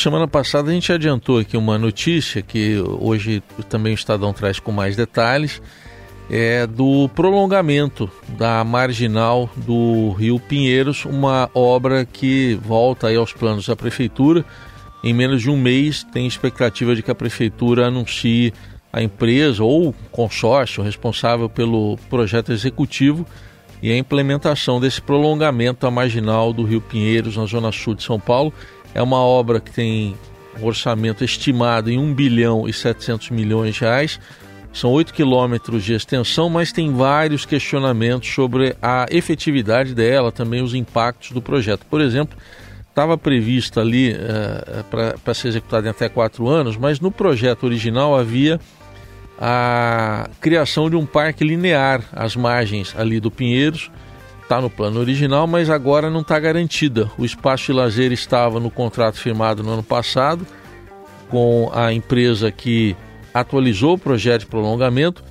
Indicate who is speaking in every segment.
Speaker 1: semana passada a gente adiantou aqui uma notícia que hoje também o Estadão traz com mais detalhes, é do prolongamento da marginal do Rio Pinheiros, uma obra que volta aos planos da prefeitura. Em menos de um mês tem expectativa de que a prefeitura anuncie a empresa ou consórcio responsável pelo projeto executivo e a implementação desse prolongamento da marginal do Rio Pinheiros, na zona sul de São Paulo. É uma obra que tem um orçamento estimado em 1 bilhão e 700 milhões de reais. São 8 quilômetros de extensão, mas tem vários questionamentos sobre a efetividade dela, também os impactos do projeto. Por exemplo, estava prevista ali uh, para ser executada em até quatro anos, mas no projeto original havia a criação de um parque linear às margens ali do Pinheiros. Está no plano original, mas agora não está garantida. O espaço de lazer estava no contrato firmado no ano passado com a empresa que atualizou o projeto de prolongamento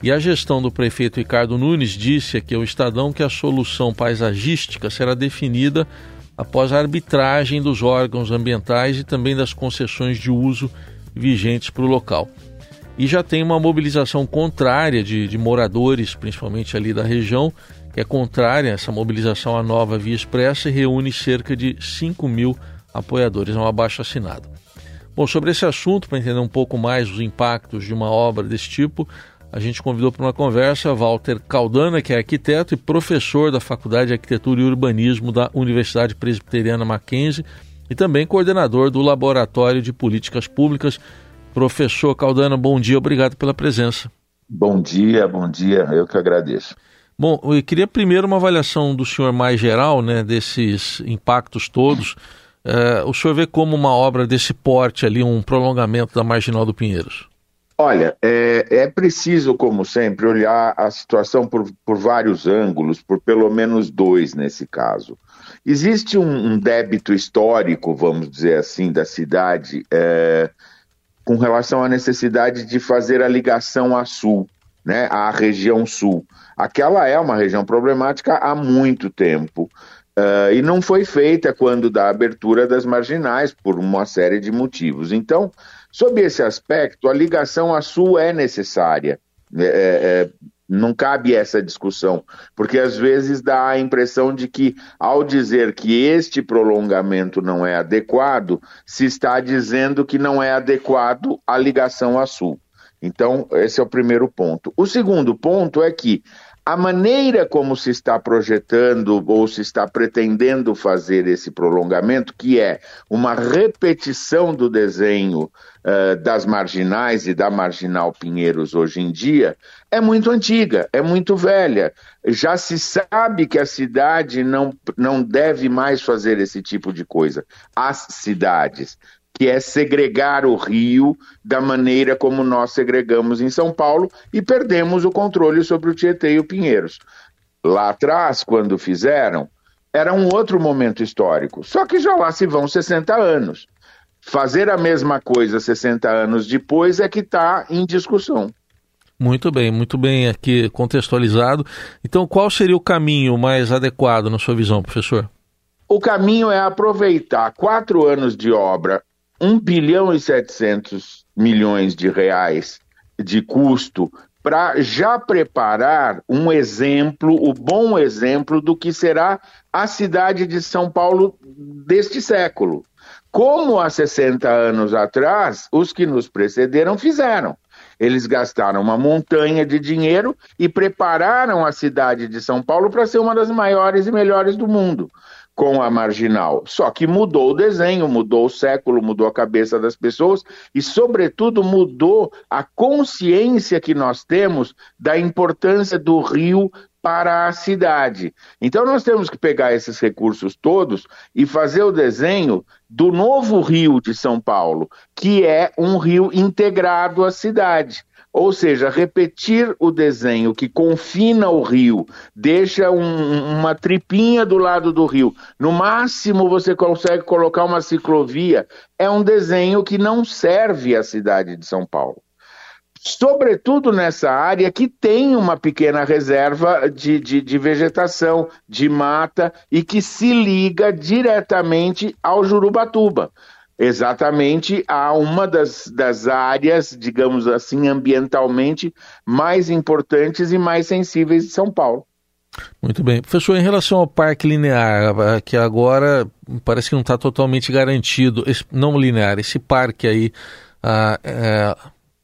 Speaker 1: e a gestão do prefeito Ricardo Nunes disse aqui ao Estadão que a solução paisagística será definida após a arbitragem dos órgãos ambientais e também das concessões de uso vigentes para o local e já tem uma mobilização contrária de, de moradores, principalmente ali da região, que é contrária a essa mobilização à nova via expressa e reúne cerca de 5 mil apoiadores, é um abaixo assinado. Bom, sobre esse assunto, para entender um pouco mais os impactos de uma obra desse tipo, a gente convidou para uma conversa Walter Caldana, que é arquiteto e professor da Faculdade de Arquitetura e Urbanismo da Universidade Presbiteriana Mackenzie e também coordenador do Laboratório de Políticas Públicas Professor Caldana, bom dia, obrigado pela presença.
Speaker 2: Bom dia, bom dia, eu que agradeço.
Speaker 1: Bom, eu queria primeiro uma avaliação do senhor mais geral, né, desses impactos todos. É, o senhor vê como uma obra desse porte ali, um prolongamento da Marginal do Pinheiros?
Speaker 2: Olha, é, é preciso, como sempre, olhar a situação por, por, vários ângulos, por pelo menos dois nesse caso. Existe um, um débito histórico, vamos dizer assim, da cidade. É, com relação à necessidade de fazer a ligação a sul, né, à região sul. Aquela é uma região problemática há muito tempo. Uh, e não foi feita quando da abertura das marginais, por uma série de motivos. Então, sob esse aspecto, a ligação a sul é necessária. É, é, não cabe essa discussão, porque às vezes dá a impressão de que, ao dizer que este prolongamento não é adequado, se está dizendo que não é adequado a ligação a Sul. Então, esse é o primeiro ponto. O segundo ponto é que a maneira como se está projetando ou se está pretendendo fazer esse prolongamento, que é uma repetição do desenho uh, das marginais e da marginal Pinheiros hoje em dia, é muito antiga, é muito velha. Já se sabe que a cidade não, não deve mais fazer esse tipo de coisa. As cidades que é segregar o Rio da maneira como nós segregamos em São Paulo e perdemos o controle sobre o Tietê e o Pinheiros. Lá atrás, quando fizeram, era um outro momento histórico. Só que já lá se vão 60 anos. Fazer a mesma coisa 60 anos depois é que está em discussão.
Speaker 1: Muito bem, muito bem aqui contextualizado. Então, qual seria o caminho mais adequado na sua visão, professor?
Speaker 2: O caminho é aproveitar quatro anos de obra 1 bilhão e 700 milhões de reais de custo para já preparar um exemplo, o bom exemplo do que será a cidade de São Paulo deste século. Como há 60 anos atrás, os que nos precederam fizeram. Eles gastaram uma montanha de dinheiro e prepararam a cidade de São Paulo para ser uma das maiores e melhores do mundo com a marginal. Só que mudou o desenho, mudou o século, mudou a cabeça das pessoas e, sobretudo, mudou a consciência que nós temos da importância do rio para a cidade. Então nós temos que pegar esses recursos todos e fazer o desenho do novo rio de São Paulo, que é um rio integrado à cidade. Ou seja, repetir o desenho que confina o rio, deixa um, uma tripinha do lado do rio. No máximo você consegue colocar uma ciclovia. É um desenho que não serve à cidade de São Paulo. Sobretudo nessa área que tem uma pequena reserva de, de, de vegetação, de mata e que se liga diretamente ao Jurubatuba. exatamente a uma das, das áreas, digamos assim, ambientalmente mais importantes e mais sensíveis de São Paulo.
Speaker 1: Muito bem. Professor, em relação ao parque linear, que agora parece que não está totalmente garantido, esse, não linear, esse parque aí, ah, é,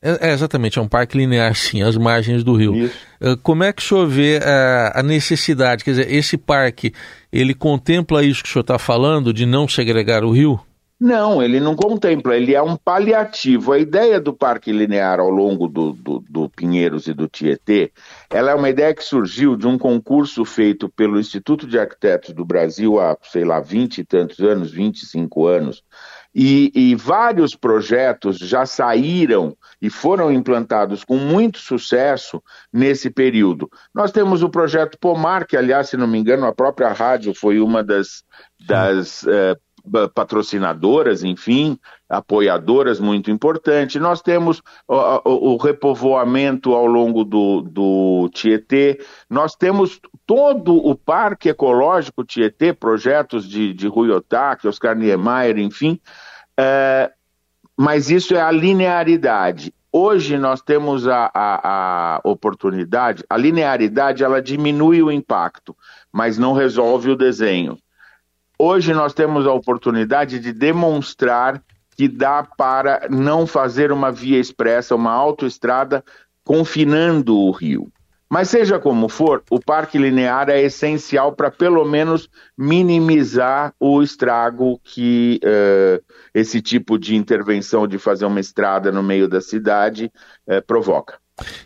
Speaker 1: é, exatamente, é um parque linear, sim, às margens do rio. Isso. Ah, como é que o senhor vê ah, a necessidade, quer dizer, esse parque, ele contempla isso que o senhor está falando, de não segregar o rio?
Speaker 2: Não, ele não contempla, ele é um paliativo. A ideia do parque linear ao longo do, do, do, Pinheiros e do Tietê, ela é uma ideia que surgiu de um concurso feito pelo Instituto de Arquitetos do Brasil há, sei lá, vinte e tantos anos, 25 anos, e, e vários projetos já saíram e foram implantados com muito sucesso nesse período. Nós temos o projeto Pomar, que, aliás, se não me engano, a própria rádio foi uma das, das uh, patrocinadoras, enfim, apoiadoras muito importante. Nós temos o, o, repovoamento ao longo do, do Tietê, nós temos todo o Parque Ecológico Tietê, projetos de, de Rui Otaki, Oscar Niemeyer, enfim, é, mas isso é a linearidade. Hoje nós temos a, a, a oportunidade, a linearidade ela diminui o impacto, mas não resolve o desenho. Hoje nós temos a oportunidade de demonstrar que dá para não fazer uma via expressa, uma autoestrada confinando o rio. Mas seja como for, o parque linear é essencial para pelo menos minimizar o estrago que uh, esse tipo de intervenção de fazer uma estrada no meio da cidade uh, provoca.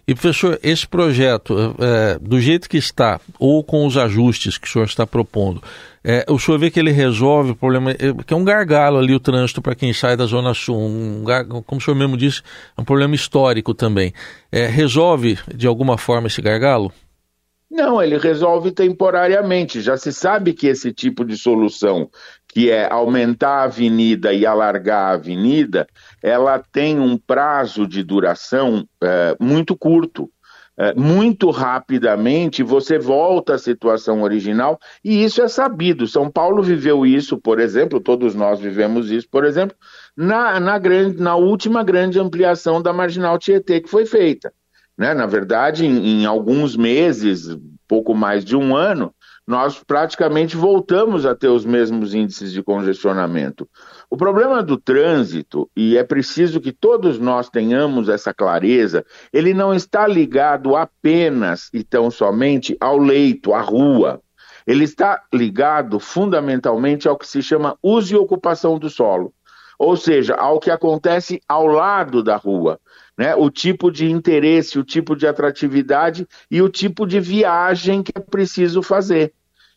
Speaker 1: E professor, esse projeto, é, do jeito que está, ou com os ajustes que o senhor está propondo, é, o senhor vê que ele resolve o problema, é, que é um gargalo ali o trânsito para quem sai da Zona Sul, um, como o senhor mesmo disse, é um problema histórico também. É, resolve de alguma forma esse gargalo?
Speaker 2: Não, ele resolve temporariamente. Já se sabe que esse tipo de solução, que é aumentar a avenida e alargar a avenida, ela tem um prazo de duração é, muito curto. É, muito rapidamente você volta à situação original e isso é sabido. São Paulo viveu isso, por exemplo, todos nós vivemos isso, por exemplo, na, na, grande, na última grande ampliação da Marginal Tietê que foi feita. Né? Na verdade, em, em alguns meses, pouco mais de um ano, nós praticamente voltamos a ter os mesmos índices de congestionamento. O problema do trânsito, e é preciso que todos nós tenhamos essa clareza, ele não está ligado apenas e tão somente ao leito, à rua. Ele está ligado fundamentalmente ao que se chama uso e ocupação do solo, ou seja, ao que acontece ao lado da rua né? o tipo de interesse, o tipo de atratividade e o tipo de viagem que é preciso fazer.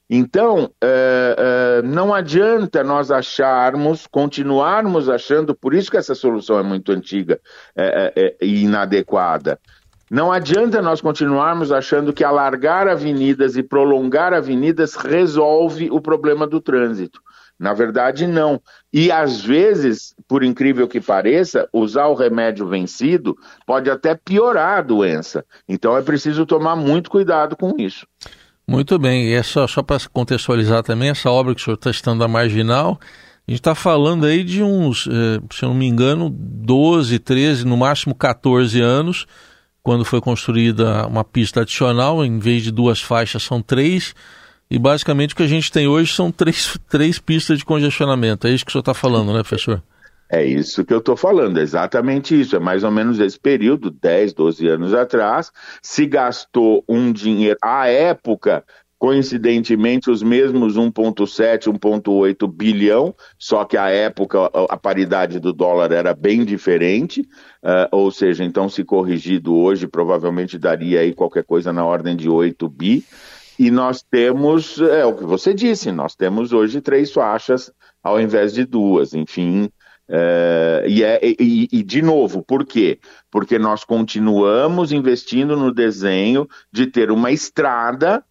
Speaker 2: Então, é, é, não adianta nós acharmos, continuarmos achando, por isso que essa solução é muito antiga é, é, é e inadequada. Não adianta nós continuarmos achando que alargar avenidas e prolongar avenidas resolve o problema do trânsito. Na verdade, não. E às vezes, por incrível que pareça, usar o remédio vencido pode até piorar a doença. Então é preciso tomar muito cuidado com isso.
Speaker 1: Muito bem, e é só, para contextualizar também, essa obra que o senhor está citando, a Marginal, a gente está falando aí de uns, eh, se eu não me engano, 12, 13, no máximo 14 anos, quando foi construída uma pista adicional, em vez de duas faixas, são três e basicamente o que a gente tem hoje são três, três pistas de congestionamento. É isso que o senhor está falando, né, professor?
Speaker 2: É isso que eu estou falando, exatamente isso. É mais ou menos esse período, 10, 12 anos atrás, se gastou um dinheiro. À época, coincidentemente, os mesmos 1,7, 1,8 bilhão, só que à época a paridade do dólar era bem diferente, uh, ou seja, então, se corrigido hoje, provavelmente daria aí qualquer coisa na ordem de 8 bi. E nós temos, é o que você disse, nós temos hoje três faixas ao invés de duas, enfim. É, e, é, e, e, de novo, por quê? Porque nós continuamos investindo no desenho de ter uma estrada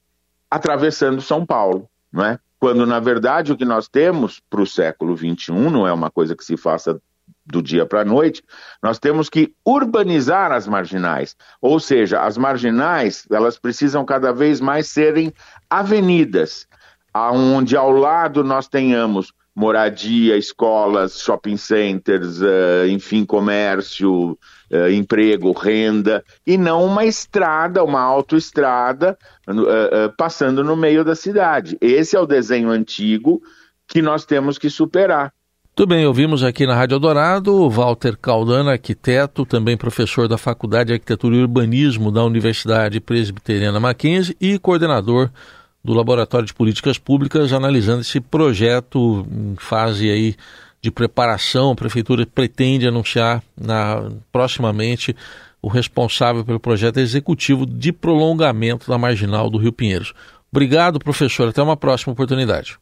Speaker 2: atravessando São Paulo, não é? Quando, na verdade, o que nós temos para o século XXI não é uma coisa que se faça do dia para a noite, nós temos que urbanizar as marginais. Ou seja, as marginais, elas precisam cada vez mais serem avenidas, onde ao lado nós tenhamos moradia, escolas, shopping centers, uh, enfim, comércio, uh, emprego, renda, e não uma estrada, uma autoestrada uh, passando no meio da cidade. Esse é o desenho antigo que nós temos que superar.
Speaker 1: Muito bem, ouvimos aqui na Rádio Dourado Walter Caldana, arquiteto, também professor da Faculdade de Arquitetura e Urbanismo da Universidade Presbiteriana Mackenzie e coordenador do Laboratório de Políticas Públicas, analisando esse projeto em fase aí de preparação. A Prefeitura pretende anunciar na, proximamente o responsável pelo projeto executivo de prolongamento da marginal do Rio Pinheiros. Obrigado, professor. Até uma próxima oportunidade.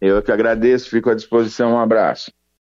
Speaker 2: Eu que agradeço, fico à disposição. Um abraço.